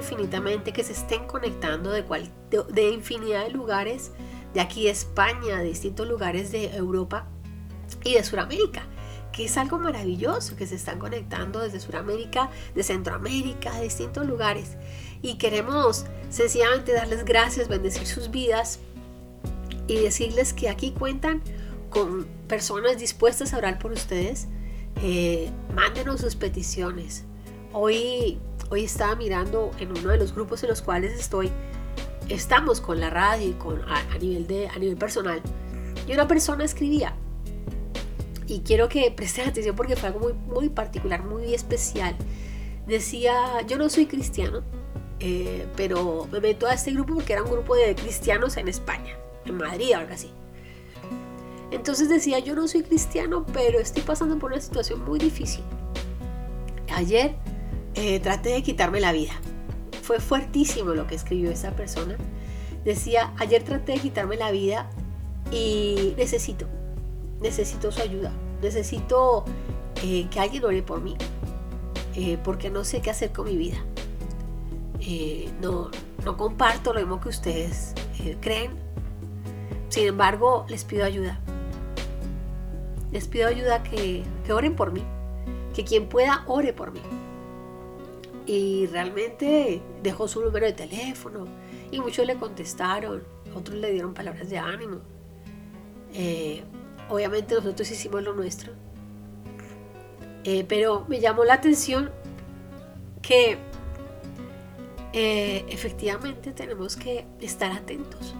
infinitamente que se estén conectando de, de, infinidad de lugares, de aquí de España, de distintos lugares de Europa y de Sudamérica que es algo maravilloso, que se están conectando desde Sudamérica, de Centroamérica, de distintos lugares. Y queremos sencillamente darles gracias, bendecir sus vidas y decirles que aquí cuentan con personas dispuestas a orar por ustedes. Eh, mándenos sus peticiones. Hoy, hoy estaba mirando en uno de los grupos en los cuales estoy, estamos con la radio y con, a, nivel, de, a nivel personal. Y una persona escribía, y quiero que presten atención porque fue algo muy, muy particular, muy especial. Decía, yo no soy cristiano, eh, pero me meto a este grupo porque era un grupo de cristianos en España, en Madrid, algo así. Entonces decía, yo no soy cristiano, pero estoy pasando por una situación muy difícil. Ayer eh, traté de quitarme la vida. Fue fuertísimo lo que escribió esa persona. Decía, ayer traté de quitarme la vida y necesito, necesito su ayuda. Necesito eh, que alguien ore por mí. Eh, porque no sé qué hacer con mi vida. no, no comparto lo mismo que ustedes creen. Sin embargo, les pido ayuda les pido ayuda que, que oren por mí, que quien pueda ore por mí. Y realmente dejó su número de teléfono y muchos le contestaron, otros le dieron palabras de ánimo. Eh, obviamente nosotros hicimos lo nuestro. Eh, pero me llamó la atención que eh, efectivamente tenemos que estar atentos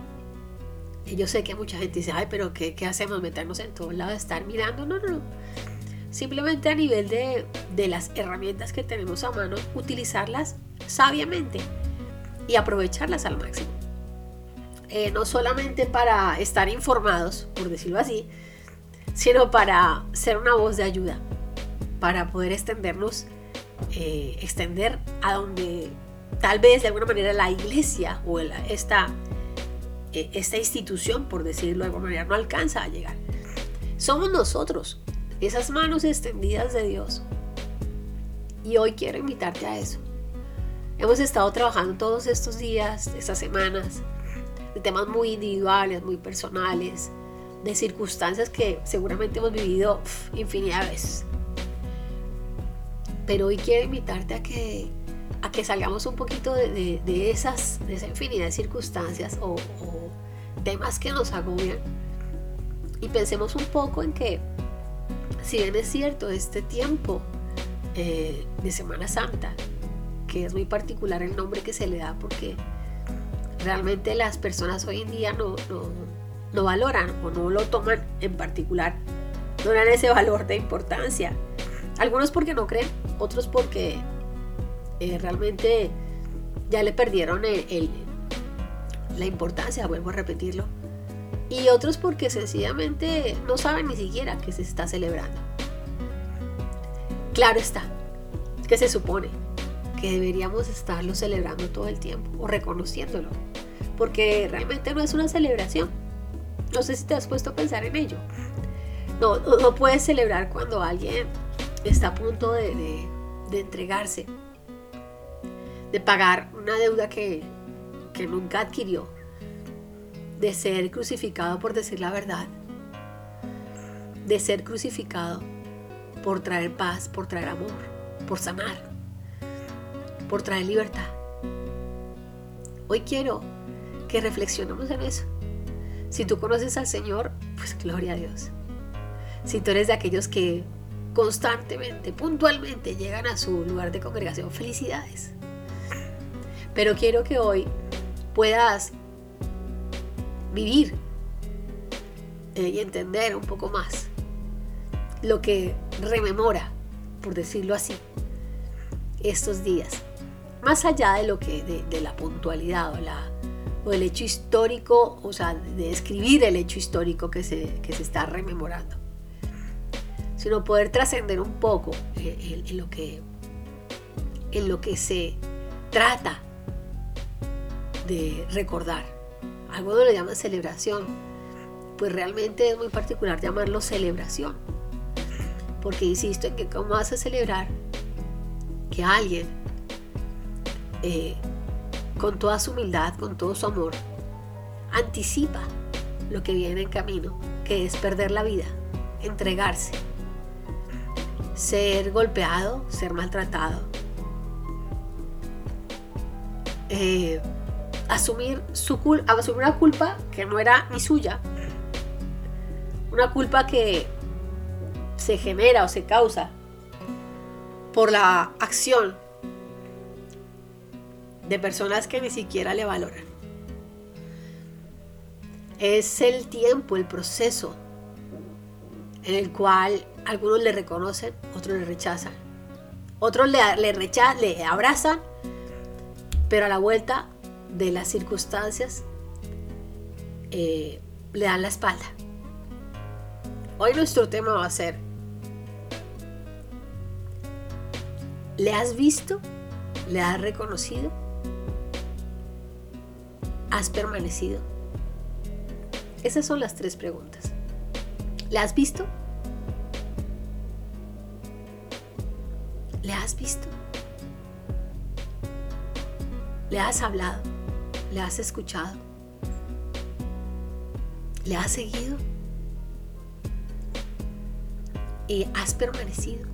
yo sé que mucha gente dice, ay, pero ¿qué, qué hacemos? Meternos en todos lados, estar mirando. No, no, no. Simplemente a nivel de, de las herramientas que tenemos a mano, utilizarlas sabiamente y aprovecharlas al máximo. Eh, no solamente para estar informados, por decirlo así, sino para ser una voz de ayuda, para poder extendernos, eh, extender a donde tal vez de alguna manera la iglesia o esta e, esta institución, por decirlo de alguna manera, no alcanza a llegar. Somos nosotros, esas manos extendidas de Dios. Y hoy quiero invitarte a eso. Hemos estado trabajando todos estos días, estas semanas, de temas muy individuales, muy personales, de circunstancias que seguramente hemos vivido infinidad de veces. Pero hoy quiero invitarte a que a que salgamos un poquito de, esas, de esa infinidad de circunstancias o, temas que nos agobian y pensemos un poco en que, si bien es cierto, este tiempo eh, de Semana Santa, que es muy particular el nombre que se le da porque realmente las personas hoy en día no, no valoran o no lo toman en particular, no dan ese valor de importancia. Algunos porque no creen, otros porque eh, realmente ya le perdieron la importancia, vuelvo a repetirlo. Y otros porque sencillamente no saben ni siquiera que se está celebrando. Claro está, que se supone que deberíamos estarlo celebrando todo el tiempo o reconociéndolo, porque realmente no es una celebración. No sé si te has puesto a pensar en ello. No, no, puedes celebrar cuando alguien está a punto de entregarse de pagar una deuda que, nunca adquirió, de ser crucificado por decir la verdad, de ser crucificado por traer paz, por traer amor, por sanar, por traer libertad. Hoy quiero que reflexionemos en eso. Si tú conoces al Señor, pues gloria a Dios. Si tú eres de aquellos que constantemente, puntualmente llegan a su lugar de congregación, felicidades. Pero quiero que hoy puedas vivir eh, y entender un poco más lo que rememora, por decirlo así, estos días. Más allá de lo que, de, la puntualidad o, la, o el hecho histórico, o sea, de escribir el hecho histórico que se, que se está rememorando, sino poder trascender un poco eh, en, lo que, en lo que se trata de recordar. Algunos le llaman celebración, pues realmente es muy particular llamarlo celebración. Porque insisto en que cómo vas a celebrar que alguien eh, con toda su humildad, con todo su amor, anticipa lo que viene en camino, que es perder la vida, entregarse, ser golpeado, ser maltratado, eh, asumir, su asumir una culpa que no era ni suya, una culpa que se genera o se causa por la acción de personas que ni siquiera le valoran. Es el tiempo, el proceso en el cual algunos le reconocen, otros le rechazan. Otros le, le, le abrazan, pero a la vuelta de las circunstancias eh, le dan la espalda. Hoy nuestro tema va a ser, ¿le has visto? ¿Le has reconocido? ¿Has permanecido? Esas son las tres preguntas. ¿Le has visto? ¿Le has visto? ¿Le has hablado? ¿Le has escuchado? ¿Le has seguido? ¿Y has permanecido?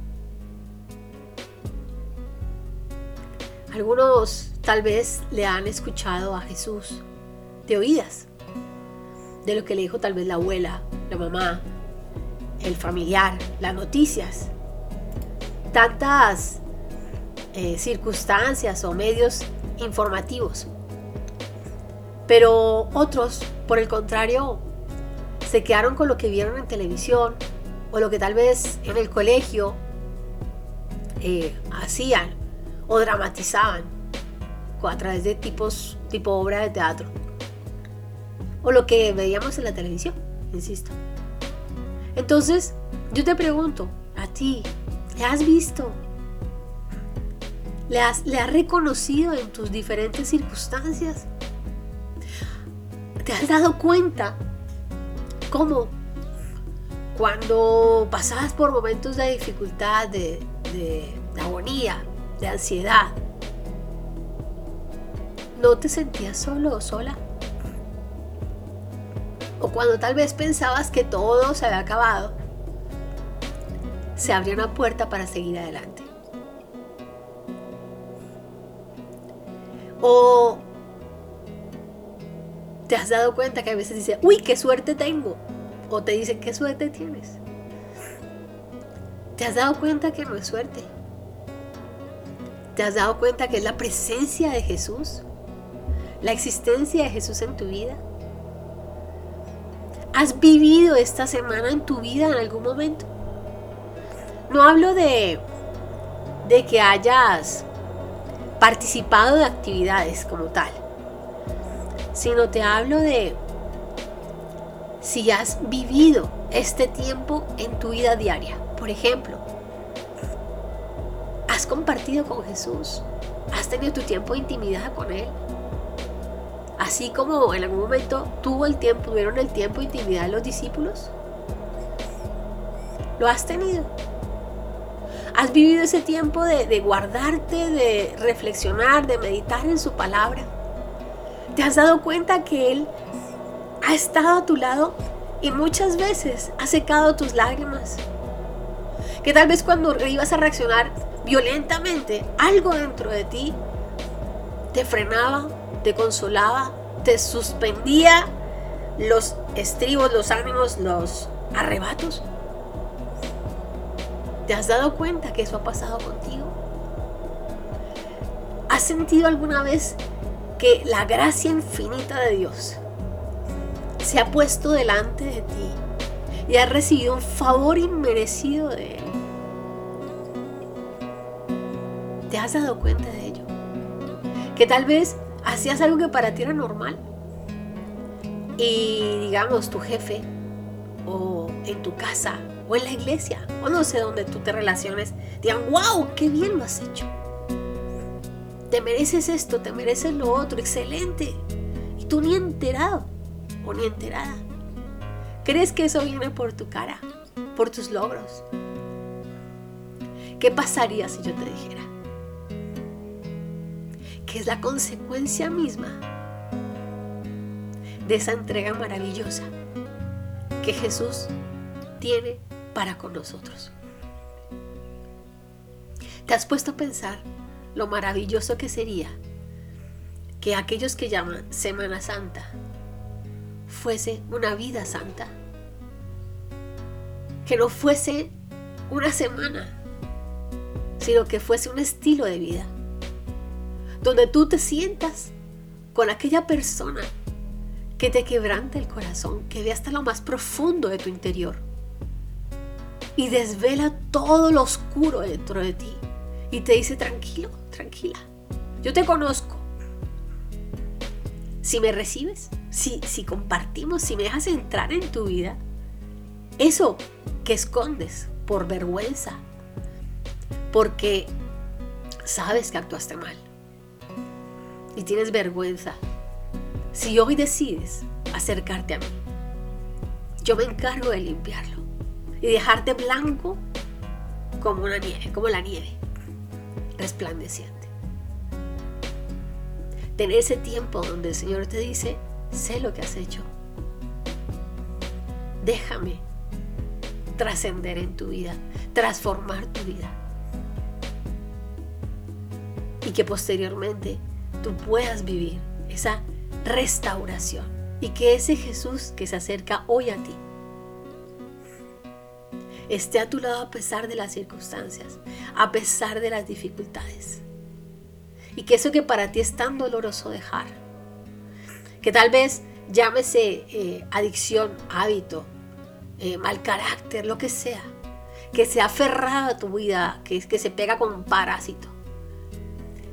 Algunos tal vez le han escuchado a Jesús de oídas, de lo que le dijo tal vez la abuela, la mamá, el familiar, las noticias, tantas eh, circunstancias o medios informativos. Pero otros, por el contrario, se quedaron con lo que vieron en televisión o lo que tal vez en el colegio eh, hacían o dramatizaban a través de tipos, tipo obra de teatro o lo que veíamos en la televisión, insisto. Entonces, yo te pregunto, a ti, ¿le has visto ¿Le has, reconocido en tus diferentes circunstancias? ¿Te has dado cuenta cómo cuando pasabas por momentos de dificultad, de, de agonía, de ansiedad, no te sentías solo o sola? O cuando tal vez pensabas que todo se había acabado, se abrió una puerta para seguir adelante. O te has dado cuenta que a veces dice, uy, qué suerte tengo. O te dice, qué suerte tienes. ¿Te has dado cuenta que no es suerte? ¿Te has dado cuenta que es la presencia de Jesús? La existencia de Jesús en tu vida. ¿Has vivido esta semana en tu vida en algún momento? No hablo de, de que hayas participado de actividades como tal, sino te hablo de si has vivido este tiempo en tu vida diaria. Por ejemplo, has compartido con Jesús, has tenido tu tiempo de intimidad con Él. Así como en algún momento tuvo el tiempo, tuvieron el tiempo de intimidad los discípulos. ¿Lo has tenido? ¿Has vivido ese tiempo de, guardarte, de reflexionar, de meditar en su palabra? ¿Te has dado cuenta que Él ha estado a tu lado y muchas veces ha secado tus lágrimas? Que tal vez cuando ibas a reaccionar violentamente, algo dentro de ti te frenaba, te consolaba, te suspendía los estribos, los ánimos, los arrebatos. ¿Te has dado cuenta que eso ha pasado contigo? ¿Has sentido alguna vez que la gracia infinita de Dios se ha puesto delante de ti y has recibido un favor inmerecido de Él? ¿Te has dado cuenta de ello? Que tal vez hacías algo que para ti era normal y digamos tu jefe o en tu casa o en la iglesia o no sé dónde tú te relaciones, digan, wow, qué bien lo has hecho. Te mereces esto, te mereces lo otro, excelente. Y tú ni enterado o ni enterada. ¿Crees que eso viene por tu cara, por tus logros? ¿Qué pasaría si yo te dijera que es la consecuencia misma de esa entrega maravillosa que Jesús tiene para con nosotros. ¿Te has puesto a pensar lo maravilloso que sería que aquellos que llaman Semana Santa fuese una vida santa? Que no fuese una semana, sino que fuese un estilo de vida, donde tú te sientas con aquella persona que te quebrante el corazón, que ve hasta lo más profundo de tu interior y desvela todo lo oscuro dentro de ti y te dice tranquilo, tranquila, yo te conozco. Si me recibes, si, si compartimos, si me dejas entrar en tu vida, eso que escondes por vergüenza, porque sabes que actuaste mal y tienes vergüenza si hoy decides acercarte a mí, yo me encargo de limpiarlo y dejarte blanco como una nieve, como la nieve, resplandeciente. Tener ese tiempo donde el Señor te dice, sé lo que has hecho. Déjame trascender en tu vida, transformar tu vida. Y que posteriormente tú puedas vivir esa restauración y que ese Jesús que se acerca hoy a ti esté a tu lado a pesar de las circunstancias, a pesar de las dificultades. Y que eso que para ti es tan doloroso dejar, que tal vez llámese eh, adicción, hábito, eh, mal carácter, lo que sea, que se ha aferrado a tu vida, que, que se pega con un parásito.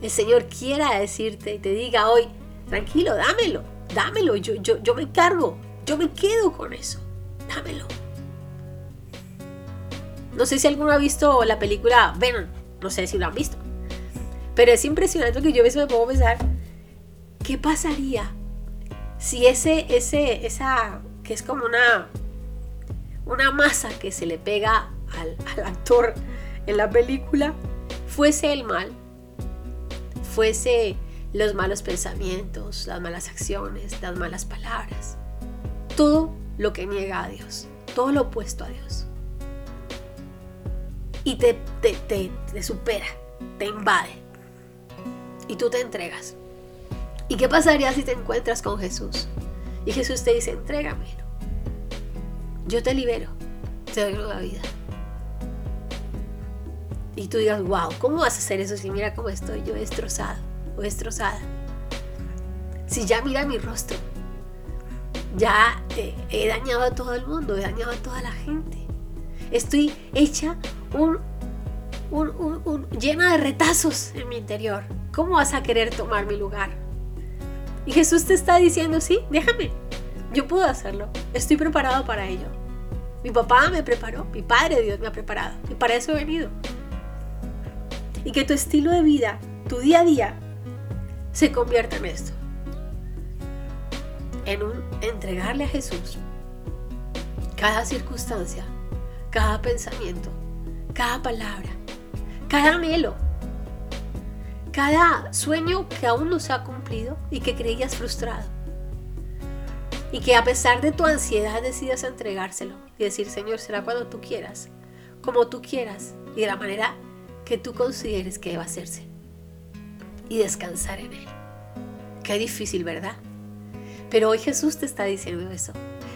El Señor quiera decirte y te diga hoy, Tranquilo, dámelo, dámelo, yo, yo, yo me cargo, yo me quedo con eso, dámelo. No sé si alguno ha visto la película Venom, no sé si lo han visto, pero es impresionante que yo a me puedo pensar, ¿qué pasaría si ese, ese, esa, que es como una, una masa que se le pega al, al actor en la película, fuese el mal, fuese los malos pensamientos, las malas acciones, las malas palabras. Todo lo que niega a Dios, todo lo opuesto a Dios. Y te, te, te, supera, te invade. Y tú te entregas. ¿Y qué pasaría si te encuentras con Jesús? Y Jesús te dice, entrégamelo. Yo te libero, te doy nueva vida. Y tú digas, wow, ¿cómo vas a hacer eso si mira cómo estoy yo destrozado? o destrozada. Si ya mira mi rostro, ya he dañado a todo el mundo, he dañado a toda la gente. Estoy hecha un, llena de retazos en mi interior. ¿Cómo vas a querer tomar mi lugar? Y Jesús te está diciendo, sí, déjame, yo puedo hacerlo, estoy preparado para ello. Mi papá me preparó, mi Padre Dios me ha preparado y para eso he venido. Y que tu estilo de vida, tu día a día, se convierta en esto. En un entregarle a Jesús cada circunstancia, cada pensamiento, cada palabra, cada anhelo, cada sueño que aún no se ha cumplido y que creías frustrado. Y que a pesar de tu ansiedad decidas entregárselo y decir, Señor, será cuando tú quieras, como tú quieras y de la manera que tú consideres que deba hacerse y descansar en Él. Qué difícil, ¿verdad? Pero hoy Jesús te está diciendo eso,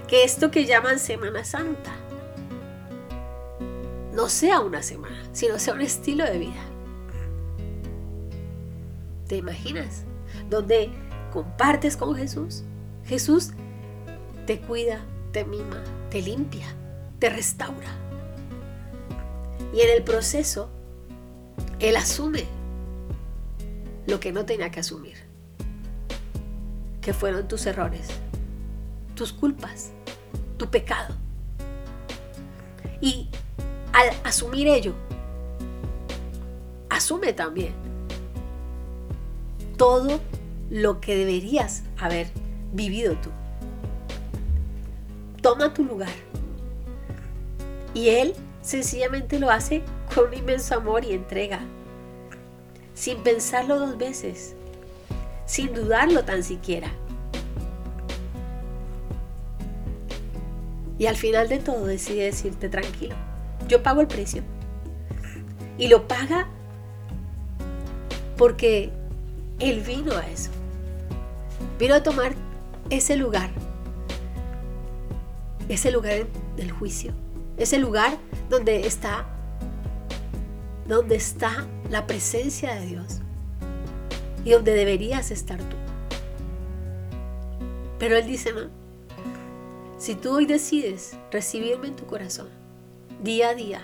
que esto que llaman Semana Santa no sea una semana, sino sea un estilo de vida. ¿Te imaginas? Donde compartes con Jesús. Jesús te cuida, te mima, te limpia, te restaura. Y en el proceso, Él asume lo que no tenía que asumir, que fueron tus errores, tus culpas, tu pecado. Y al asumir ello, asume también todo lo que deberías haber vivido tú. Toma tu lugar. Y Él sencillamente lo hace con un inmenso amor y entrega sin pensarlo dos veces, sin dudarlo tan siquiera. Y al final de todo decide decirte tranquilo, yo pago el precio. Y lo paga porque Él vino a eso. Vino a tomar ese lugar, ese lugar del juicio, ese lugar donde está, donde está la presencia de Dios y donde deberías estar tú. Pero Él dice, no, si tú hoy decides recibirme en tu corazón, día a día,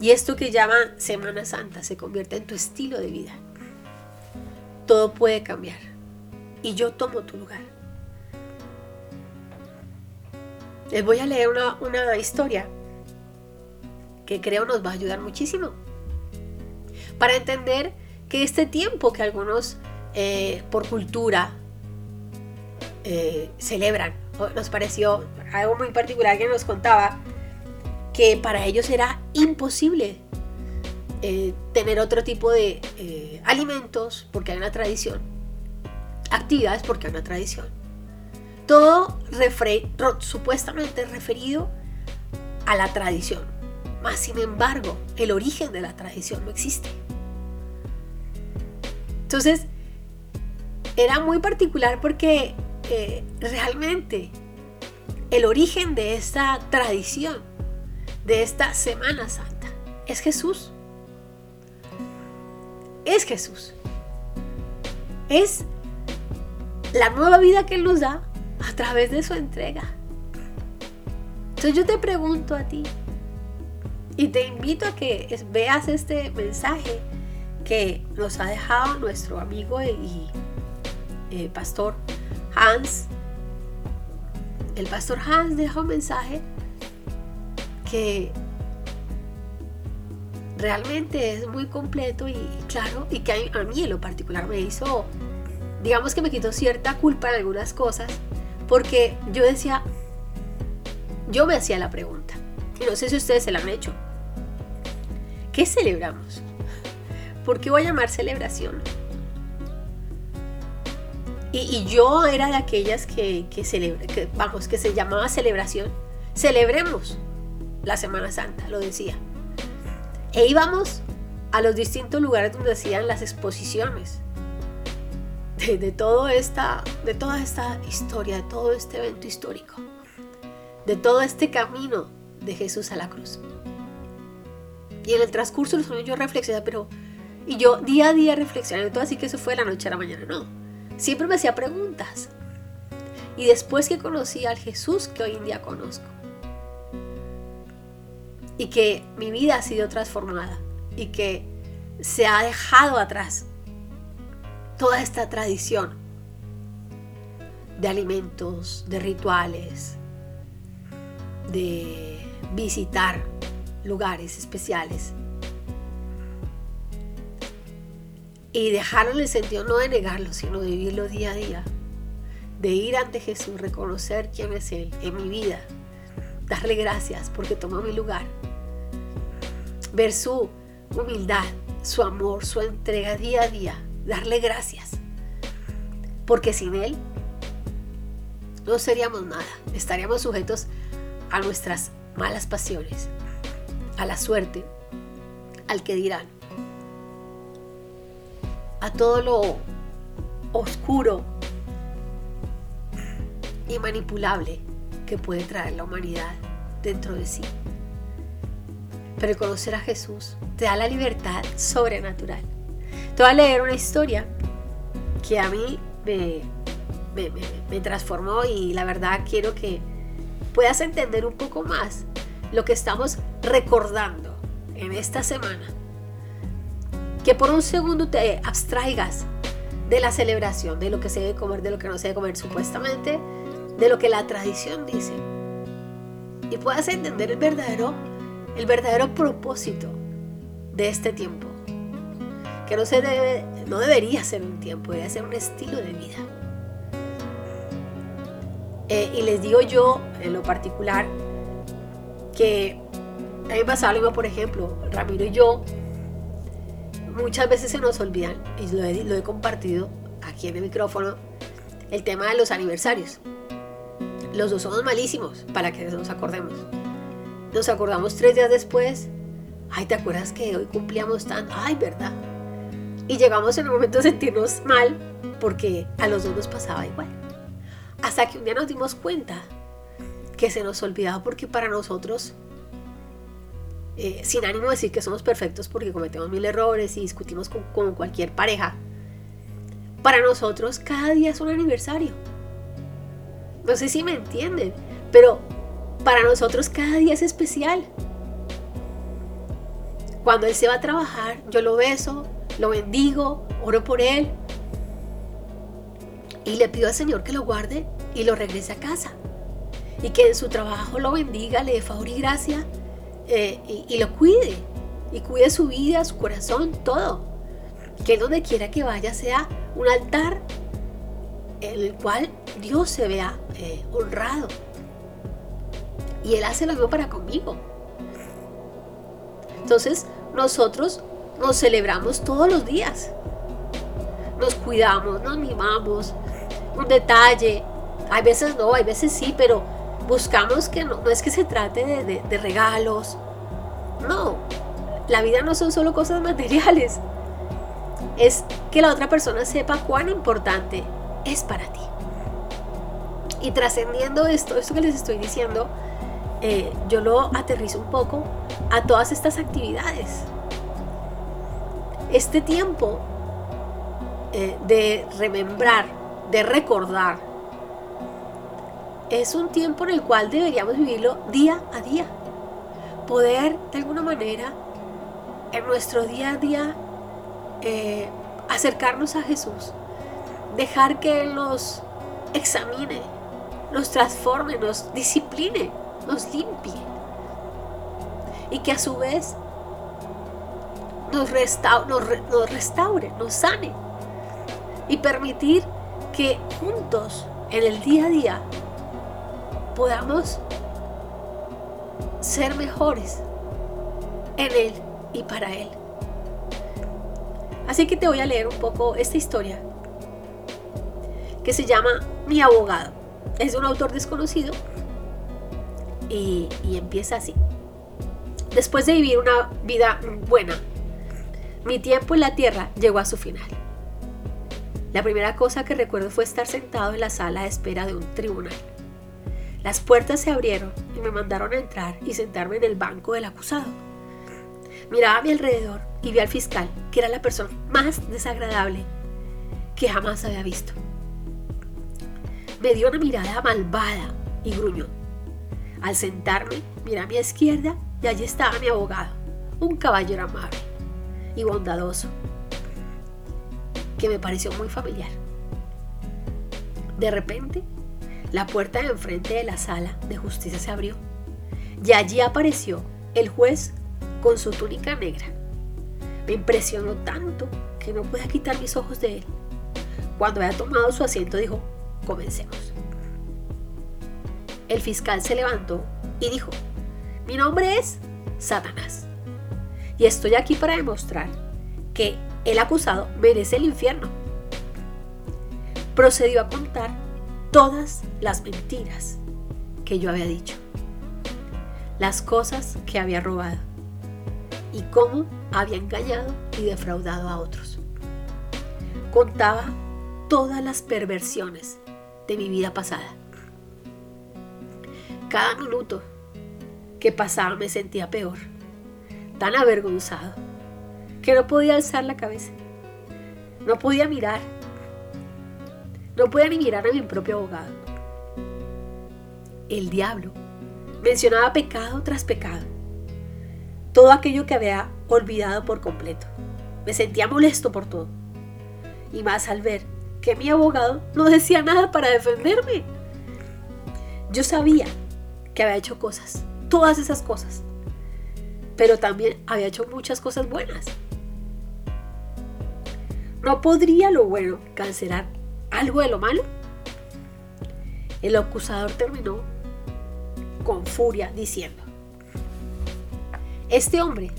y esto que llaman Semana Santa se convierte en tu estilo de vida, todo puede cambiar. Y yo tomo tu lugar. Les voy a leer una, una historia que creo nos va a ayudar muchísimo para entender que este tiempo que algunos eh, por cultura eh, celebran, nos pareció algo muy particular que nos contaba, que para ellos era imposible eh, tener otro tipo de alimentos porque hay una tradición, actividades porque hay una tradición. Todo supuestamente referido a la tradición. Más sin embargo, el origen de la tradición no existe. Entonces, era muy particular porque eh, realmente el origen de esta tradición, de esta Semana Santa, es Jesús. Es Jesús. Es la nueva vida que Él nos da a través de su entrega. Entonces yo te pregunto a ti y te invito a que veas este mensaje que nos ha dejado nuestro amigo y eh, pastor Hans. El pastor Hans deja un mensaje que realmente es muy completo y claro, y que a mí en lo particular me hizo, digamos que me quitó cierta culpa en algunas cosas, porque yo decía, yo me hacía la pregunta, y no sé si ustedes se la han hecho, ¿qué celebramos? ¿Por qué voy a llamar celebración? Y, yo era de aquellas que, que, vamos, que se llamaba celebración. Celebremos la Semana Santa, lo decía. E íbamos a los distintos lugares donde hacían las exposiciones de, de, todo esta, de toda esta historia, de todo este evento histórico, de todo este camino de Jesús a la cruz. Y en el transcurso de los años yo reflexionaba, pero y yo día a día reflexionando, todo así que eso fue de la noche a la mañana, no. Siempre me hacía preguntas. Y después que conocí al Jesús que hoy en día conozco, y que mi vida ha sido transformada, y que se ha dejado atrás toda esta tradición de alimentos, de rituales, de visitar lugares especiales. Y dejarlo en el sentido no de negarlo, sino de vivirlo día a día, de ir ante Jesús, reconocer quién es Él en mi vida, darle gracias porque tomó mi lugar, ver su humildad, su amor, su entrega día a día, darle gracias, porque sin Él no seríamos nada, estaríamos sujetos a nuestras malas pasiones, a la suerte, al que dirán a todo lo oscuro y manipulable que puede traer la humanidad dentro de sí. Pero conocer a Jesús te da la libertad sobrenatural. Te voy a leer una historia que a mí me, me transformó y la verdad quiero que puedas entender un poco más lo que estamos recordando en esta semana que por un segundo te abstraigas de la celebración, de lo que se debe comer, de lo que no se debe comer supuestamente, de lo que la tradición dice. Y puedas entender el verdadero, el verdadero propósito de este tiempo. Que no, se debe, no debería ser un tiempo, debería ser un estilo de vida. Eh, y les digo yo, en lo particular, que a mí me pasa algo, por ejemplo, Ramiro y yo muchas veces se nos olvidan, y lo he, compartido aquí en el micrófono el tema de los aniversarios. Los dos somos malísimos, para que nos acordemos. Nos acordamos tres días después. Ay, ¿te acuerdas que hoy cumplíamos tanto? Ay, ¿verdad? Y llegamos en un momento a sentirnos mal porque a los dos nos pasaba igual. Hasta que un día nos dimos cuenta que se nos olvidaba porque para nosotros, eh, sin ánimo de decir que somos perfectos porque cometemos mil errores y discutimos con, con cualquier pareja, para nosotros cada día es un aniversario. No sé si me entienden, pero para nosotros cada día es especial. Cuando él se va a trabajar, yo lo beso, lo bendigo, oro por él y le pido al Señor que lo guarde y lo regrese a casa. Y que en su trabajo lo bendiga, le dé favor y gracia eh, y, lo cuide. Y cuide su vida, su corazón, todo. Que donde quiera que vaya sea un altar en el cual Dios se vea eh, honrado. Y Él hace lo mismo para conmigo. Entonces, nosotros nos celebramos todos los días. Nos cuidamos, nos mimamos. Un detalle. Hay veces no, hay veces sí, pero buscamos que no, no es que se trate de, de regalos. No, la vida no son solo cosas materiales. Es que la otra persona sepa cuán importante es para ti. Y trascendiendo esto, esto que les estoy diciendo, eh, yo lo aterrizo un poco a todas estas actividades. Este tiempo eh, de remembrar, de recordar, es un tiempo en el cual deberíamos vivirlo día a día. Poder, de alguna manera, en nuestro día a día, eh, acercarnos a Jesús, dejar que Él nos examine, nos transforme, nos discipline, nos limpie. Y que a su vez nos, restaure, nos, sane. Y permitir que juntos, en el día a día, podamos ser mejores en Él y para Él. Así que te voy a leer un poco esta historia que se llama Mi abogado. Es un autor desconocido y, empieza así. Después de vivir una vida buena, mi tiempo en la tierra llegó a su final. La primera cosa que recuerdo fue estar sentado en la sala de espera de un tribunal. Las puertas se abrieron y me mandaron a entrar y sentarme en el banco del acusado. Miraba a mi alrededor y vi al fiscal, que era la persona más desagradable que jamás había visto me dio una mirada malvada y gruñó. Al sentarme, miré a mi izquierda y allí estaba mi abogado, un caballero amable y bondadoso, que me pareció muy familiar. De repente, la puerta de enfrente de la sala de justicia se abrió y allí apareció el juez con su túnica negra. Me impresionó tanto que no pude quitar mis ojos de él. Cuando había tomado su asiento dijo, Comencemos. El fiscal se levantó y dijo, mi nombre es Satanás. Y estoy aquí para demostrar que el acusado merece el infierno. Procedió a contar todas las mentiras que yo había dicho, las cosas que había robado y cómo había engañado y defraudado a otros. Contaba todas las perversiones de mi vida pasada. Cada minuto que pasaba me sentía peor, tan avergonzado, que no podía alzar la cabeza, no podía mirar, no podía ni mirar a mi propio abogado. El diablo mencionaba pecado tras pecado, todo aquello que había olvidado por completo. Me sentía molesto por todo, y más al ver que mi abogado no decía nada para defenderme. Yo sabía que había hecho cosas, todas esas cosas, pero también había hecho muchas cosas buenas. ¿No podría lo bueno cancelar algo de lo malo? El acusador terminó con furia diciendo, este hombre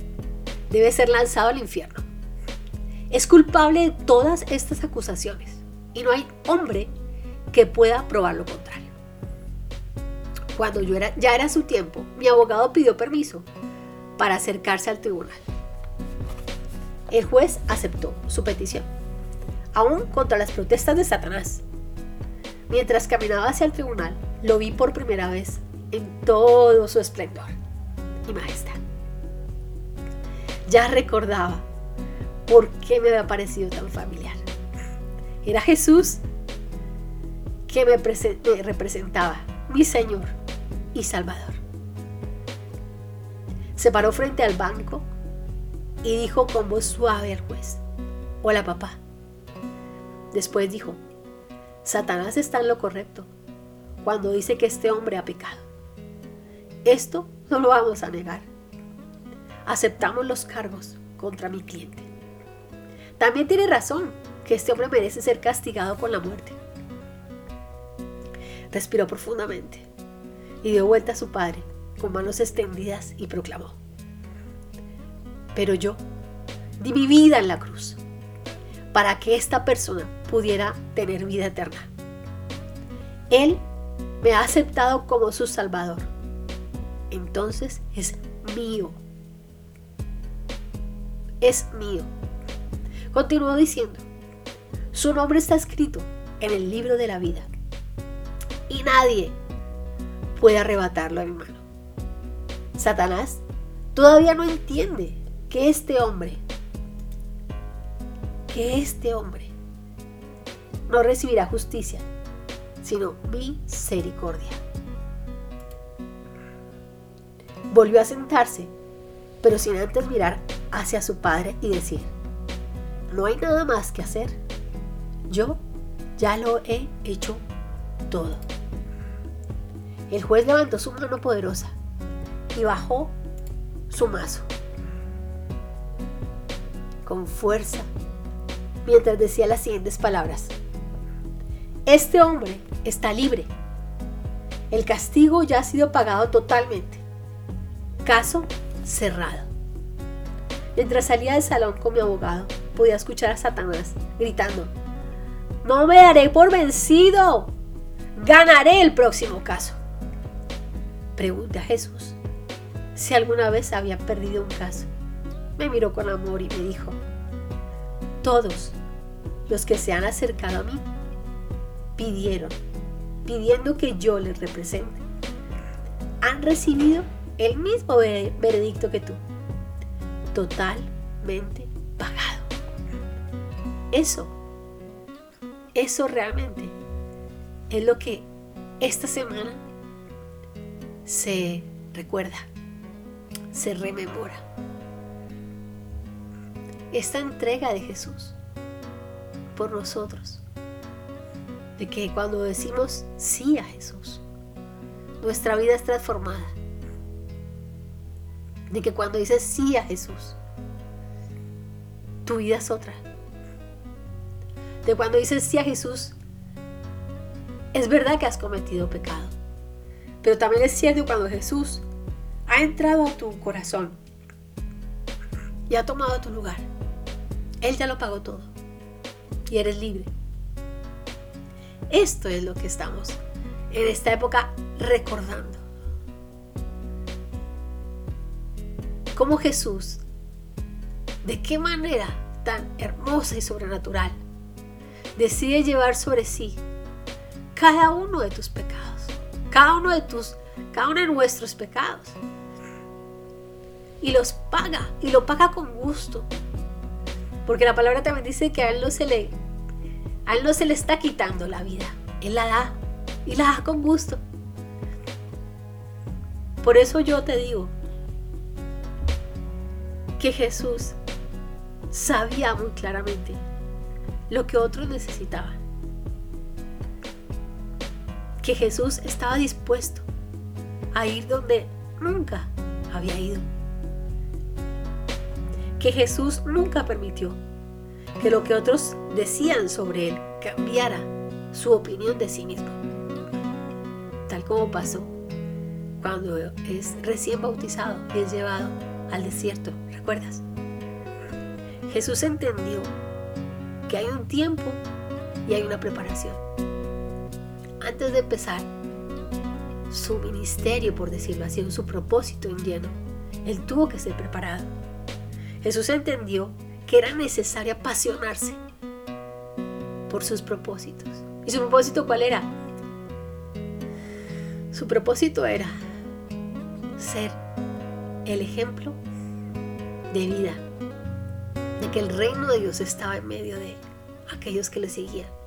debe ser lanzado al infierno. Es culpable de todas estas acusaciones y no hay hombre que pueda probar lo contrario. Cuando yo era, ya era su tiempo, mi abogado pidió permiso para acercarse al tribunal. El juez aceptó su petición, aún contra las protestas de Satanás. Mientras caminaba hacia el tribunal, lo vi por primera vez en todo su esplendor y majestad. Ya recordaba por qué me había parecido tan familiar. Era Jesús que me, representaba, mi Señor y Salvador. Se paró frente al banco y dijo con voz suave al juez, hola papá. Después dijo, Satanás está en lo correcto cuando dice que este hombre ha pecado. Esto no lo vamos a negar. Aceptamos los cargos contra mi cliente. También tiene razón que este hombre merece ser castigado con la muerte. Respiró profundamente y dio vuelta a su padre con manos extendidas y proclamó, pero yo di mi vida en la cruz para que esta persona pudiera tener vida eterna. Él me ha aceptado como su Salvador. Entonces es mío. Es mío. Continuó diciendo, su nombre está escrito en el libro de la vida y nadie puede arrebatarlo a mi mano. Satanás todavía no entiende que este hombre, que este hombre no recibirá justicia, sino misericordia. Volvió a sentarse, pero sin antes mirar hacia su padre y decir, no hay nada más que hacer. Yo ya lo he hecho todo. El juez levantó su mano poderosa y bajó su mazo con fuerza mientras decía las siguientes palabras. Este hombre está libre. El castigo ya ha sido pagado totalmente. Caso cerrado. Mientras salía del salón con mi abogado, podía escuchar a Satanás gritando, no me daré por vencido. Ganaré el próximo caso. Pregunté a Jesús si alguna vez había perdido un caso. Me miró con amor y me dijo, todos los que se han acercado a mí pidieron, pidiendo que yo les represente, han recibido el mismo veredicto que tú, totalmente pagado. Eso, eso realmente es lo que esta semana se recuerda, se rememora. Esta entrega de Jesús por nosotros de que cuando decimos sí a Jesús, nuestra vida es transformada. De que cuando dices sí a Jesús, tu vida es otra. De cuando dices sí a Jesús, es verdad que has cometido pecado. Pero también es cierto cuando Jesús ha entrado a tu corazón y ha tomado tu lugar. Él ya lo pagó todo. Y eres libre. Esto es lo que estamos en esta época recordando. Cómo Jesús, de qué manera tan hermosa y sobrenatural, decide llevar sobre sí cada uno de tus pecados, cada uno de tus, cada uno de nuestros pecados. Y los paga, y lo paga con gusto. Porque la palabra también dice que a él no se le a él no se le está quitando la vida, Él la da y la da con gusto. Por eso yo te digo que Jesús sabía muy claramente lo que otros necesitaban. Que Jesús estaba dispuesto a ir donde nunca había ido. Que Jesús nunca permitió que lo que otros decían sobre él cambiara su opinión de sí mismo. Tal como pasó cuando es recién bautizado y es llevado al desierto, ¿recuerdas? Jesús entendió que hay un tiempo y hay una preparación. Antes de empezar su ministerio, por decirlo así, su propósito en lleno, él tuvo que ser preparado. Jesús entendió que era necesario apasionarse por sus propósitos. ¿Y su propósito cuál era? Su propósito era ser el ejemplo de vida, de que el reino de Dios estaba en medio de aquellos que le seguían.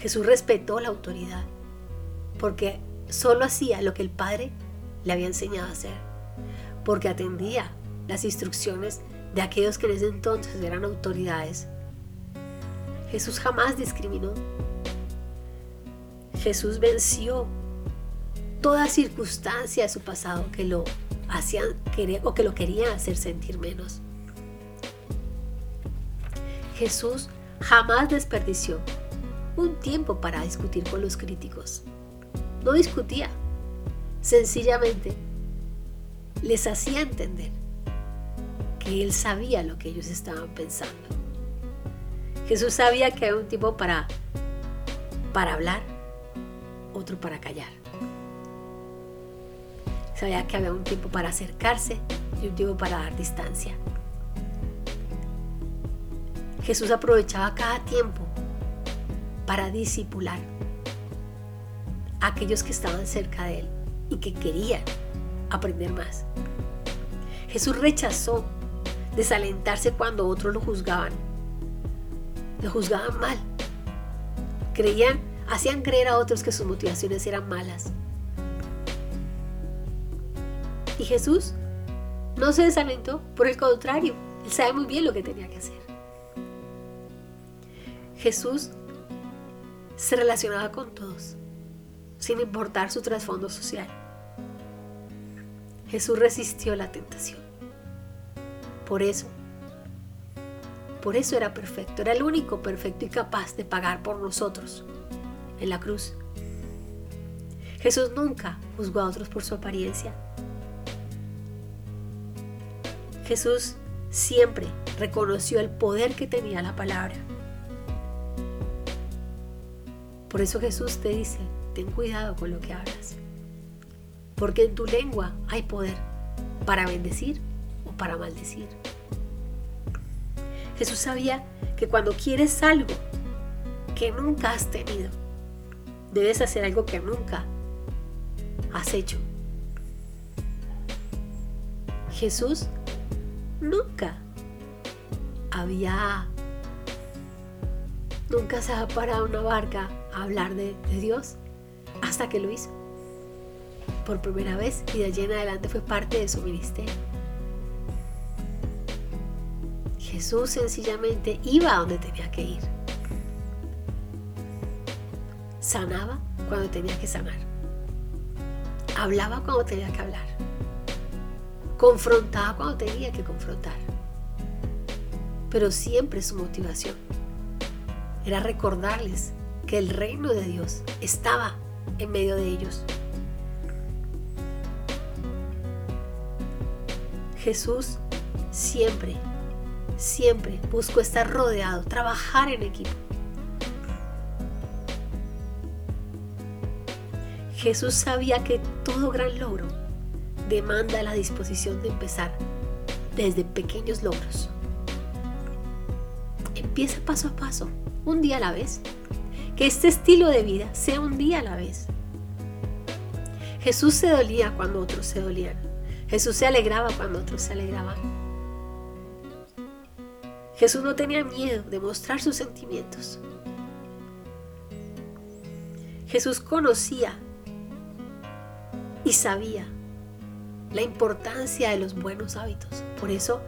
Jesús respetó la autoridad porque solo hacía lo que el Padre le había enseñado a hacer, porque atendía las instrucciones de aquellos que en ese entonces eran autoridades. Jesús jamás discriminó. Jesús venció toda circunstancia de su pasado que lo hacían querer o que lo querían hacer sentir menos. Jesús jamás desperdició un tiempo para discutir con los críticos. No discutía, sencillamente les hacía entender que él sabía lo que ellos estaban pensando. Jesús sabía que había un tiempo para para hablar, otro para callar. Sabía que había un tiempo para acercarse y un tiempo para dar distancia. Jesús aprovechaba cada tiempo para disipular a aquellos que estaban cerca de él y que querían aprender más. Jesús rechazó desalentarse cuando otros lo juzgaban. Lo juzgaban mal. Creían, hacían creer a otros que sus motivaciones eran malas. Y Jesús no se desalentó, por el contrario, él sabe muy bien lo que tenía que hacer. Jesús se relacionaba con todos, sin importar su trasfondo social. Jesús resistió la tentación. Por eso, por eso era perfecto, era el único perfecto y capaz de pagar por nosotros en la cruz. Jesús nunca juzgó a otros por su apariencia. Jesús siempre reconoció el poder que tenía la palabra por eso Jesús te dice, ten cuidado con lo que hablas, porque en tu lengua hay poder para bendecir o para maldecir. Jesús sabía que cuando quieres algo que nunca has tenido, debes hacer algo que nunca has hecho. Jesús nunca había, nunca se ha parado una barca hablar de, Dios hasta que lo hizo. Por primera vez y de allí en adelante fue parte de su ministerio. Jesús sencillamente iba a donde tenía que ir. Sanaba cuando tenía que sanar. Hablaba cuando tenía que hablar. Confrontaba cuando tenía que confrontar. Pero siempre su motivación era recordarles que el reino de Dios estaba en medio de ellos. Jesús siempre, siempre buscó estar rodeado, trabajar en equipo. Jesús sabía que todo gran logro demanda la disposición de empezar desde pequeños logros. Empieza paso a paso, un día a la vez. Que este estilo de vida sea un día a la vez. Jesús se dolía cuando otros se dolían. Jesús se alegraba cuando otros se alegraban. Jesús no tenía miedo de mostrar sus sentimientos. Jesús conocía y sabía la importancia de los buenos hábitos. Por eso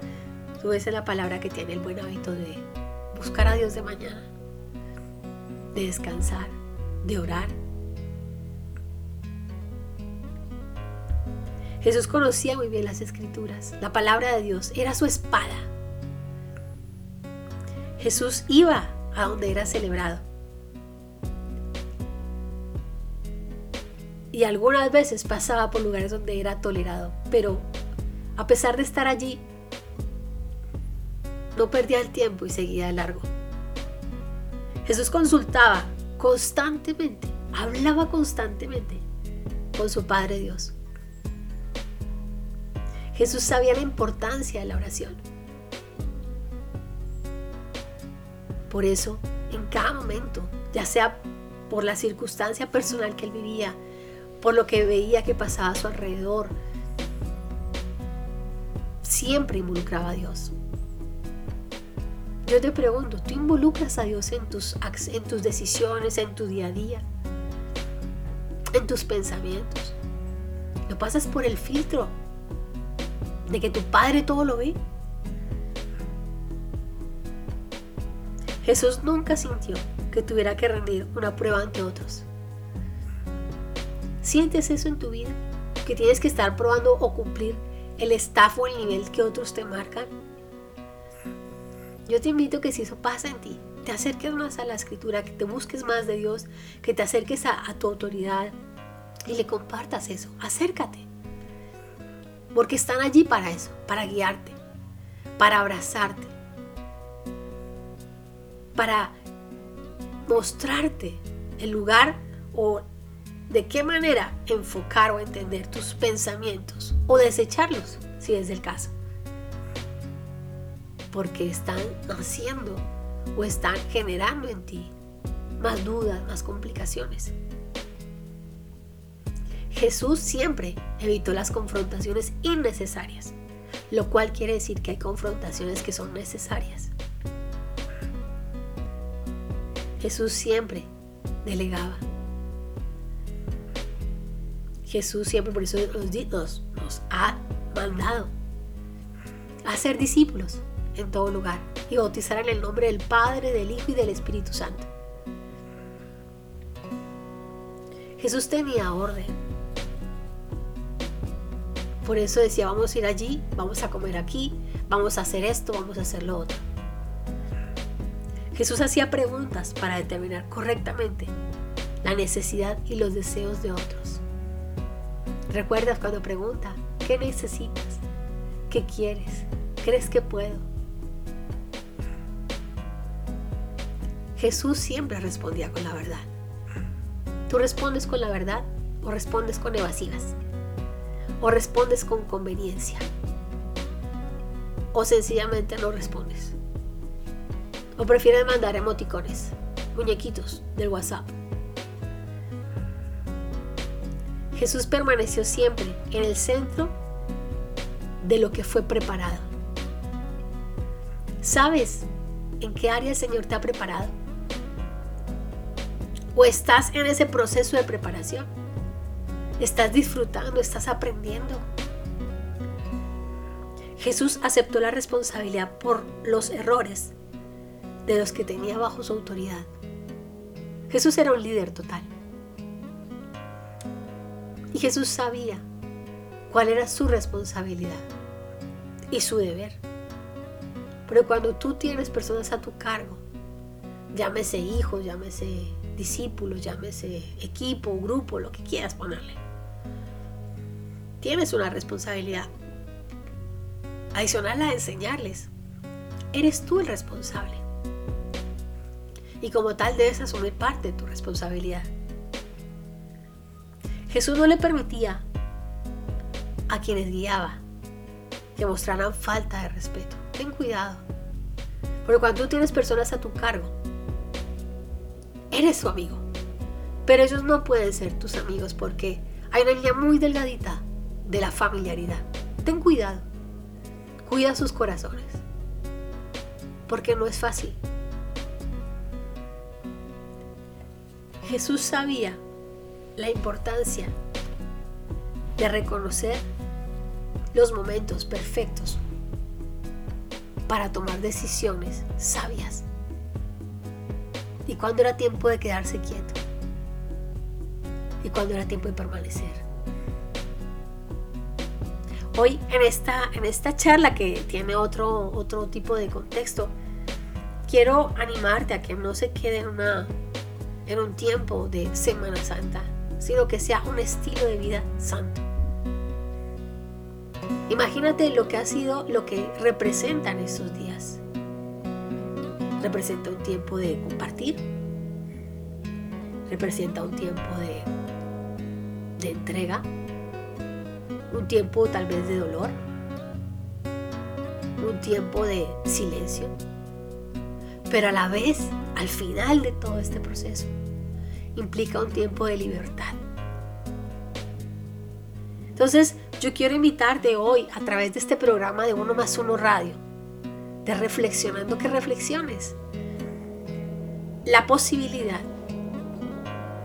tú ves la palabra que tiene el buen hábito de buscar a Dios de mañana, de descansar, de orar. Jesús conocía muy bien las escrituras. La palabra de Dios era su espada. Jesús iba a donde era celebrado. Y algunas veces pasaba por lugares donde era tolerado. Pero a pesar de estar allí, no perdía el tiempo y seguía de largo. Jesús consultaba constantemente, hablaba constantemente con su Padre Dios. Jesús sabía la importancia de la oración. Por eso, en cada momento, ya sea por la circunstancia personal que él vivía, por lo que veía que pasaba a su alrededor, siempre involucraba a Dios. Yo te pregunto, ¿tú involucras a Dios en tus, en tus decisiones, en tu día a día, en tus pensamientos? ¿Lo pasas por el filtro de que tu Padre todo lo ve? Jesús nunca sintió que tuviera que rendir una prueba ante otros. ¿Sientes eso en tu vida? ¿Que tienes que estar probando o cumplir el staff el nivel que otros te marcan? Yo te invito que si eso pasa en ti, te acerques más a la escritura, que te busques más de Dios, que te acerques a, a tu autoridad y le compartas eso. Acércate. Porque están allí para eso, para guiarte, para abrazarte, para mostrarte el lugar o de qué manera enfocar o entender tus pensamientos o desecharlos, si es el caso. Porque están haciendo o están generando en ti más dudas, más complicaciones. Jesús siempre evitó las confrontaciones innecesarias, lo cual quiere decir que hay confrontaciones que son necesarias. Jesús siempre delegaba. Jesús siempre por eso nos, nos ha mandado a ser discípulos en todo lugar y bautizar en el nombre del Padre, del Hijo y del Espíritu Santo. Jesús tenía orden. Por eso decía, vamos a ir allí, vamos a comer aquí, vamos a hacer esto, vamos a hacer lo otro. Jesús hacía preguntas para determinar correctamente la necesidad y los deseos de otros. ¿Recuerdas cuando pregunta, ¿qué necesitas? ¿Qué quieres? ¿Crees que puedo? Jesús siempre respondía con la verdad. ¿Tú respondes con la verdad o respondes con evasivas? ¿O respondes con conveniencia? ¿O sencillamente no respondes? ¿O prefieres mandar emoticones, muñequitos del WhatsApp? Jesús permaneció siempre en el centro de lo que fue preparado. ¿Sabes en qué área el Señor te ha preparado? ¿O estás en ese proceso de preparación? ¿Estás disfrutando? ¿Estás aprendiendo? Jesús aceptó la responsabilidad por los errores de los que tenía bajo su autoridad. Jesús era un líder total. Y Jesús sabía cuál era su responsabilidad y su deber. Pero cuando tú tienes personas a tu cargo, llámese hijos, llámese discípulos, llámese equipo, grupo, lo que quieras ponerle, tienes una responsabilidad adicional a enseñarles. Eres tú el responsable y como tal debes asumir parte de tu responsabilidad. Jesús no le permitía a quienes guiaba que mostraran falta de respeto. Ten cuidado. Porque cuando tú tienes personas a tu cargo, eres su amigo. Pero ellos no pueden ser tus amigos porque hay una línea muy delgadita de la familiaridad. Ten cuidado. Cuida sus corazones. Porque no es fácil. Jesús sabía la importancia de reconocer los momentos perfectos para tomar decisiones sabias. Y cuando era tiempo de quedarse quieto. Y cuando era tiempo de permanecer. Hoy en esta, en esta charla que tiene otro, otro tipo de contexto, quiero animarte a que no se quede en una en un tiempo de Semana Santa, sino que sea un estilo de vida santo. Imagínate lo que ha sido, lo que representan esos días. Representa un tiempo de compartir, representa un tiempo de, de entrega, un tiempo tal vez de dolor, un tiempo de silencio, pero a la vez, al final de todo este proceso, implica un tiempo de libertad. Entonces, yo quiero invitarte hoy a través de este programa de Uno más Uno Radio, de Reflexionando que reflexiones, la posibilidad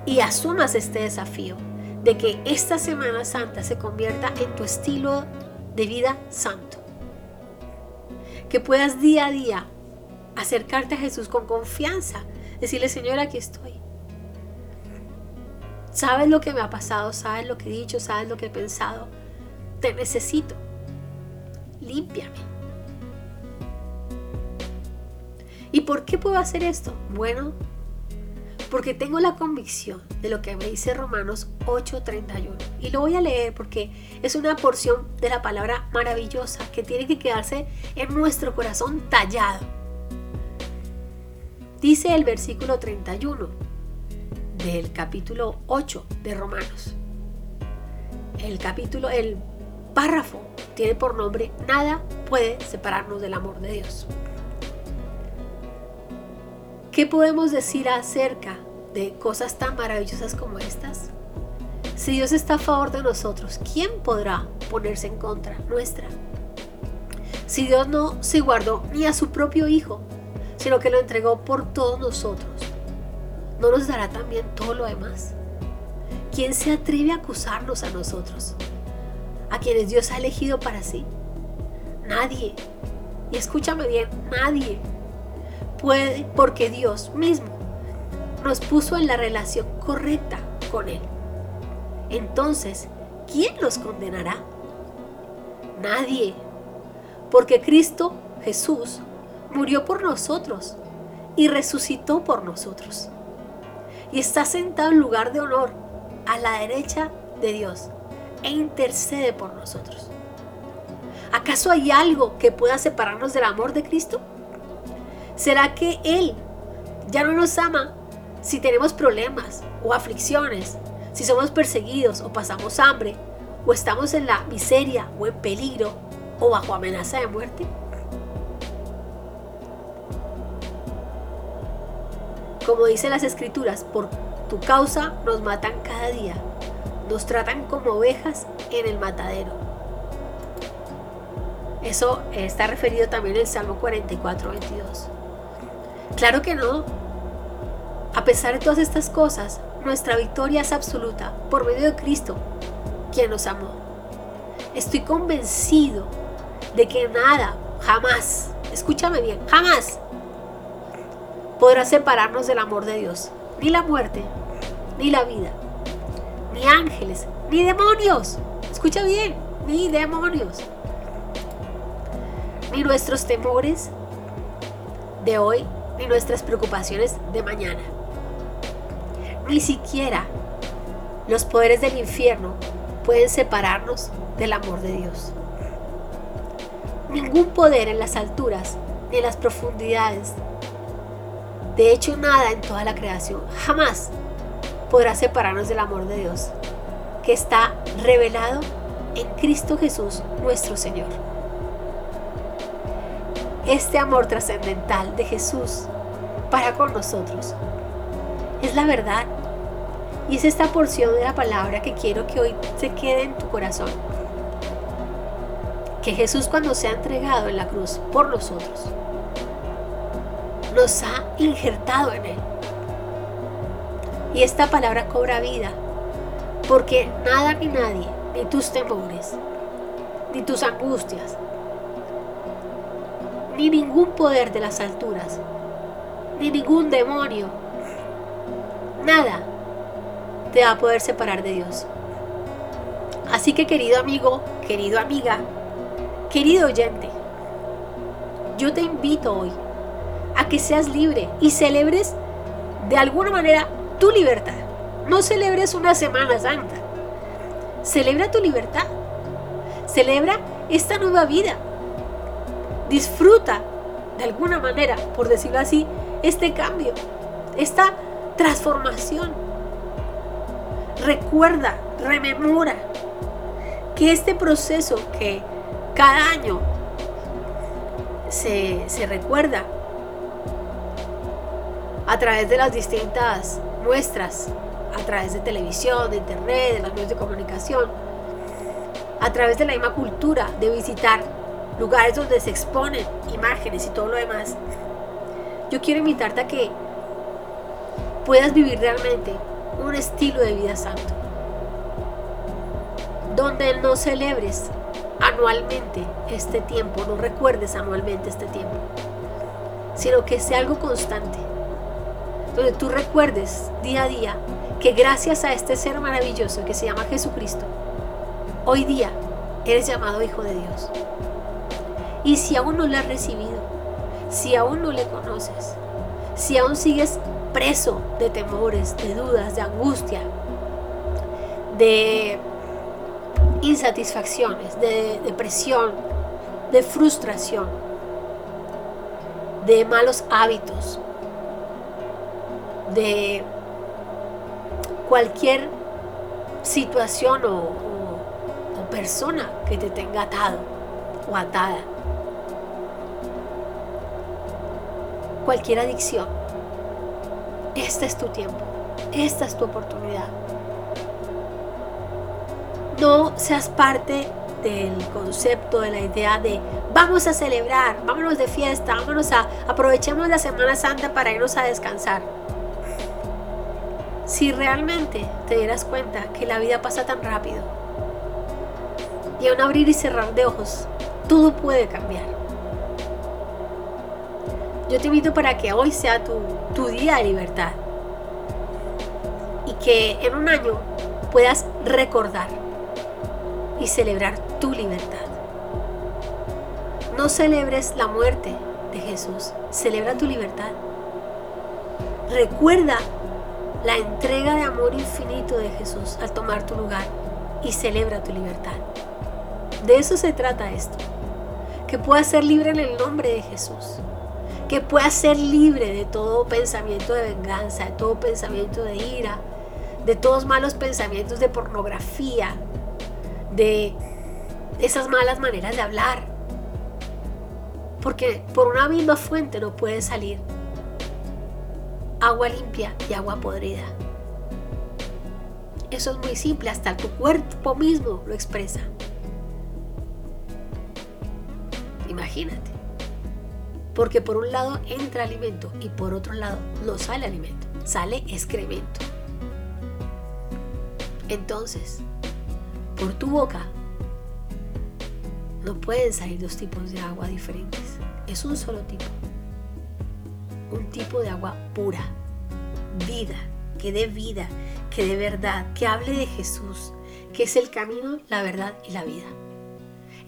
y asumas este desafío de que esta Semana Santa se convierta en tu estilo de vida santo. Que puedas día a día acercarte a Jesús con confianza, decirle, Señor, aquí estoy. Sabes lo que me ha pasado, sabes lo que he dicho, sabes lo que he pensado. Te necesito. Límpiame. ¿Y por qué puedo hacer esto? Bueno, porque tengo la convicción de lo que me dice Romanos 8:31. Y lo voy a leer porque es una porción de la palabra maravillosa que tiene que quedarse en nuestro corazón tallado. Dice el versículo 31 del capítulo 8 de Romanos. El capítulo, el párrafo tiene por nombre Nada puede separarnos del amor de Dios. ¿Qué podemos decir acerca de cosas tan maravillosas como estas? Si Dios está a favor de nosotros, ¿quién podrá ponerse en contra nuestra? Si Dios no se guardó ni a su propio Hijo, sino que lo entregó por todos nosotros, ¿no nos dará también todo lo demás? ¿Quién se atreve a acusarnos a nosotros? A quienes Dios ha elegido para sí. Nadie. Y escúchame bien, nadie puede porque Dios mismo nos puso en la relación correcta con Él. Entonces, ¿quién nos condenará? Nadie. Porque Cristo Jesús murió por nosotros y resucitó por nosotros. Y está sentado en lugar de honor a la derecha de Dios e intercede por nosotros. ¿Acaso hay algo que pueda separarnos del amor de Cristo? ¿Será que Él ya no nos ama si tenemos problemas o aflicciones, si somos perseguidos o pasamos hambre, o estamos en la miseria o en peligro o bajo amenaza de muerte? Como dicen las escrituras, por tu causa nos matan cada día, nos tratan como ovejas en el matadero. Eso está referido también en el Salmo 44, 22. Claro que no. A pesar de todas estas cosas, nuestra victoria es absoluta por medio de Cristo, quien nos amó. Estoy convencido de que nada, jamás, escúchame bien, jamás podrá separarnos del amor de Dios. Ni la muerte, ni la vida, ni ángeles, ni demonios. Escucha bien, ni demonios. Ni nuestros temores de hoy, ni nuestras preocupaciones de mañana. Ni siquiera los poderes del infierno pueden separarnos del amor de Dios. Ningún poder en las alturas ni en las profundidades, de hecho nada en toda la creación, jamás podrá separarnos del amor de Dios, que está revelado en Cristo Jesús nuestro Señor este amor trascendental de Jesús para con nosotros. Es la verdad. Y es esta porción de la palabra que quiero que hoy se quede en tu corazón. Que Jesús cuando se ha entregado en la cruz por nosotros, nos ha injertado en Él. Y esta palabra cobra vida, porque nada ni nadie, ni tus temores, ni tus angustias, ni ningún poder de las alturas, ni ningún demonio, nada te va a poder separar de Dios. Así que querido amigo, querido amiga, querido oyente, yo te invito hoy a que seas libre y celebres de alguna manera tu libertad. No celebres una Semana Santa. Celebra tu libertad. Celebra esta nueva vida Disfruta de alguna manera, por decirlo así, este cambio, esta transformación. Recuerda, rememora que este proceso que cada año se, se recuerda a través de las distintas muestras, a través de televisión, de internet, de los medios de comunicación, a través de la misma cultura de visitar lugares donde se exponen imágenes y todo lo demás. Yo quiero invitarte a que puedas vivir realmente un estilo de vida santo, donde no celebres anualmente este tiempo, no recuerdes anualmente este tiempo, sino que sea algo constante, donde tú recuerdes día a día que gracias a este ser maravilloso que se llama Jesucristo, hoy día eres llamado hijo de Dios. Y si aún no lo has recibido, si aún no le conoces, si aún sigues preso de temores, de dudas, de angustia, de insatisfacciones, de depresión, de frustración, de malos hábitos, de cualquier situación o, persona que te tenga atado o atada. Cualquier adicción este es tu tiempo, esta es tu oportunidad. No seas parte del concepto, de la idea de vamos a celebrar, vámonos de fiesta, vámonos a aprovechemos la Semana Santa para irnos a descansar. Si realmente te dieras cuenta que la vida pasa tan rápido y a un abrir y cerrar de ojos, todo puede cambiar. Yo te invito para que hoy sea tu, tu día de libertad y que en un año puedas recordar y celebrar tu libertad. No celebres la muerte de Jesús, celebra tu libertad. Recuerda la entrega de amor infinito de Jesús al tomar tu lugar y celebra tu libertad. De eso se trata esto, que puedas ser libre en el nombre de Jesús que pueda ser libre de todo pensamiento de venganza, de todo pensamiento de ira, de todos malos pensamientos de pornografía, de esas malas maneras de hablar. Porque por una misma fuente no puede salir agua limpia y agua podrida. Eso es muy simple, hasta tu cuerpo mismo lo expresa. Imagínate. Porque por un lado entra alimento y por otro lado no sale alimento, sale excremento. Entonces, por tu boca no pueden salir dos tipos de agua diferentes. Es un solo tipo. Un tipo de agua pura, vida, que dé vida, que dé verdad, que hable de Jesús, que es el camino, la verdad y la vida.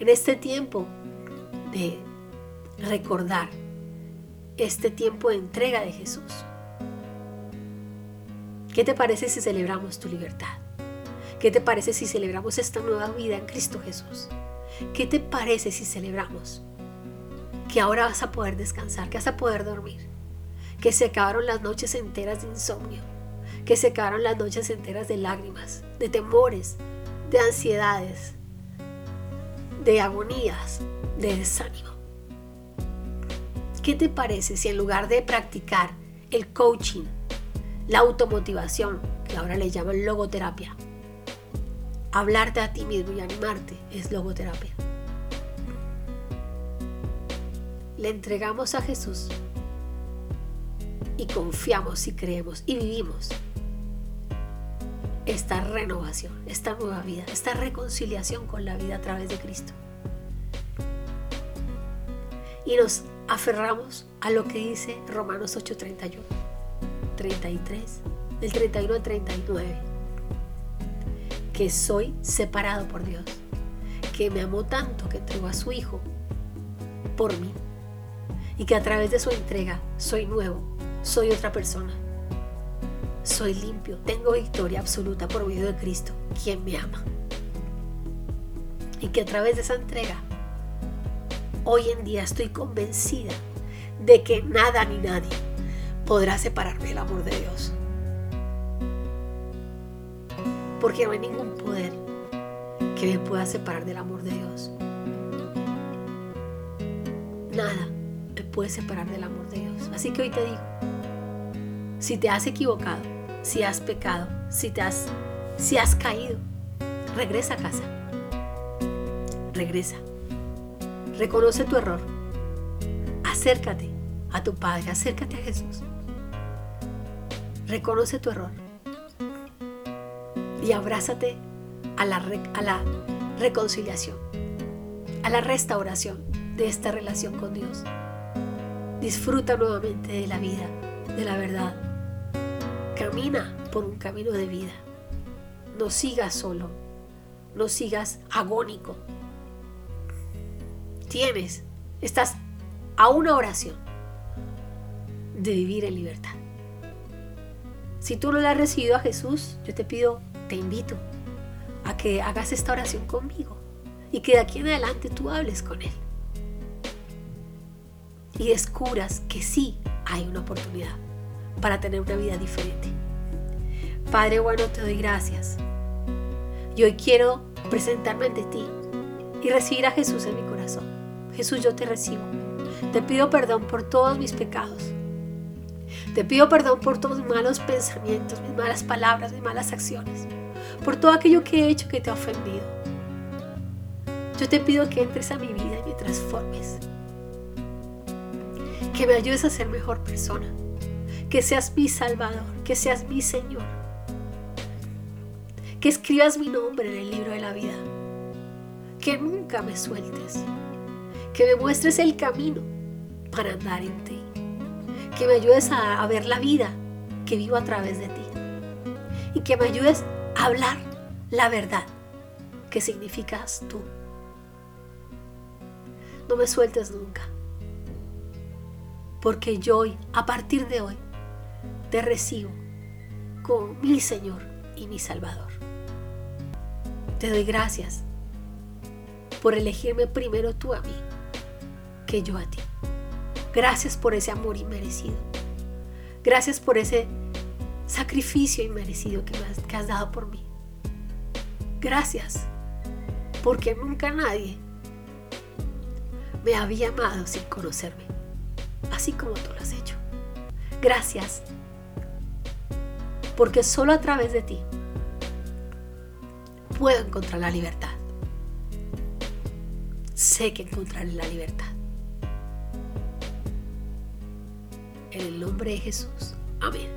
En este tiempo de recordar este tiempo de entrega de Jesús. ¿Qué te parece si celebramos tu libertad? ¿Qué te parece si celebramos esta nueva vida en Cristo Jesús? ¿Qué te parece si celebramos que ahora vas a poder descansar, que vas a poder dormir, que se acabaron las noches enteras de insomnio, que se acabaron las noches enteras de lágrimas, de temores, de ansiedades, de agonías, de desánimo? ¿Qué te parece si en lugar de practicar el coaching, la automotivación, que ahora le llaman logoterapia, hablarte a ti mismo y animarte es logoterapia? Le entregamos a Jesús y confiamos y creemos y vivimos esta renovación, esta nueva vida, esta reconciliación con la vida a través de Cristo. Y nos aferramos a lo que dice Romanos 8:31, 33, del 31 al 39, que soy separado por Dios, que me amó tanto que entregó a su Hijo por mí y que a través de su entrega soy nuevo, soy otra persona. Soy limpio, tengo victoria absoluta por medio de Cristo, quien me ama. Y que a través de esa entrega Hoy en día estoy convencida de que nada ni nadie podrá separarme del amor de Dios. Porque no hay ningún poder que me pueda separar del amor de Dios. Nada me puede separar del amor de Dios. Así que hoy te digo, si te has equivocado, si has pecado, si te has si has caído, regresa a casa. Regresa. Reconoce tu error. Acércate a tu Padre, acércate a Jesús. Reconoce tu error. Y abrázate a la, a la reconciliación, a la restauración de esta relación con Dios. Disfruta nuevamente de la vida, de la verdad. Camina por un camino de vida. No sigas solo, no sigas agónico. Tienes, estás a una oración de vivir en libertad. Si tú no le has recibido a Jesús, yo te pido, te invito a que hagas esta oración conmigo y que de aquí en adelante tú hables con Él. Y descubras que sí hay una oportunidad para tener una vida diferente. Padre bueno, te doy gracias y hoy quiero presentarme ante ti y recibir a Jesús en mi corazón. Jesús, yo te recibo. Te pido perdón por todos mis pecados. Te pido perdón por todos mis malos pensamientos, mis malas palabras, mis malas acciones. Por todo aquello que he hecho que te ha ofendido. Yo te pido que entres a mi vida y me transformes. Que me ayudes a ser mejor persona. Que seas mi Salvador. Que seas mi Señor que escribas mi nombre en el libro de la vida, que nunca me sueltes, que me muestres el camino para andar en ti, que me ayudes a, ver la vida que vivo a través de ti y que me ayudes a hablar la verdad que significas tú. No me sueltes nunca, porque yo hoy, a partir de hoy, te recibo como mi Señor y mi Salvador. Te doy gracias por elegirme primero tú a mí que yo a ti. Gracias por ese amor inmerecido. Gracias por ese sacrificio inmerecido que, me has, que has dado por mí. Gracias porque nunca nadie me había amado sin conocerme, así como tú lo has hecho. Gracias porque solo a través de ti puedo encontrar la libertad. Sé que encontraré la libertad. En el nombre de Jesús. Amén.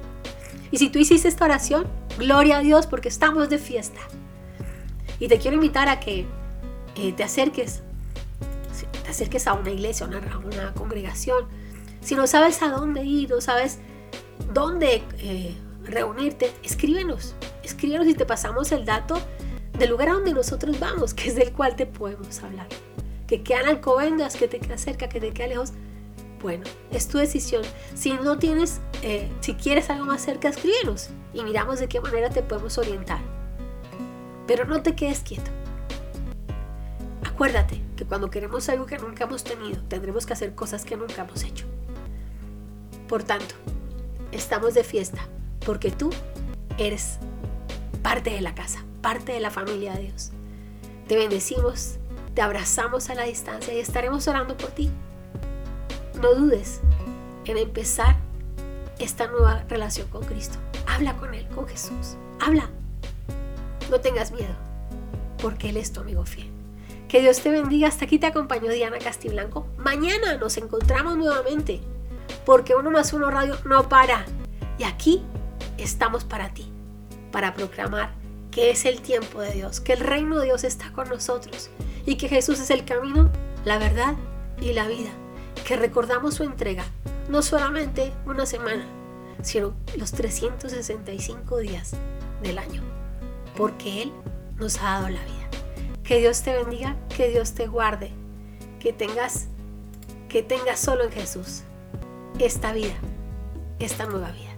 Y si tú hiciste esta oración, gloria a Dios porque estamos de fiesta. Y te quiero invitar a que eh, te acerques, te acerques a una iglesia, a una, una, congregación. Si no sabes a dónde ir, no sabes dónde eh, reunirte, escríbenos. Escríbenos y te pasamos el dato del lugar a donde nosotros vamos, que es del cual te podemos hablar. Que quedan alcobendas, que te queda cerca, que te queda lejos. Bueno, es tu decisión. Si no tienes, eh, si quieres algo más cerca, escríbenos y miramos de qué manera te podemos orientar. Pero no te quedes quieto. Acuérdate que cuando queremos algo que nunca hemos tenido, tendremos que hacer cosas que nunca hemos hecho. Por tanto, estamos de fiesta porque tú eres parte de la casa parte de la familia de Dios. Te bendecimos, te abrazamos a la distancia y estaremos orando por ti. No dudes en empezar esta nueva relación con Cristo. Habla con Él, con Jesús. Habla. No tengas miedo, porque Él es tu amigo fiel. Que Dios te bendiga. Hasta aquí te acompañó Diana Castiblanco. Mañana nos encontramos nuevamente, porque uno más uno radio no para. Y aquí estamos para ti, para proclamar que es el tiempo de Dios, que el reino de Dios está con nosotros y que Jesús es el camino, la verdad y la vida. Que recordamos su entrega, no solamente una semana, sino los 365 días del año, porque Él nos ha dado la vida. Que Dios te bendiga, que Dios te guarde, que tengas, que tengas solo en Jesús esta vida, esta nueva vida.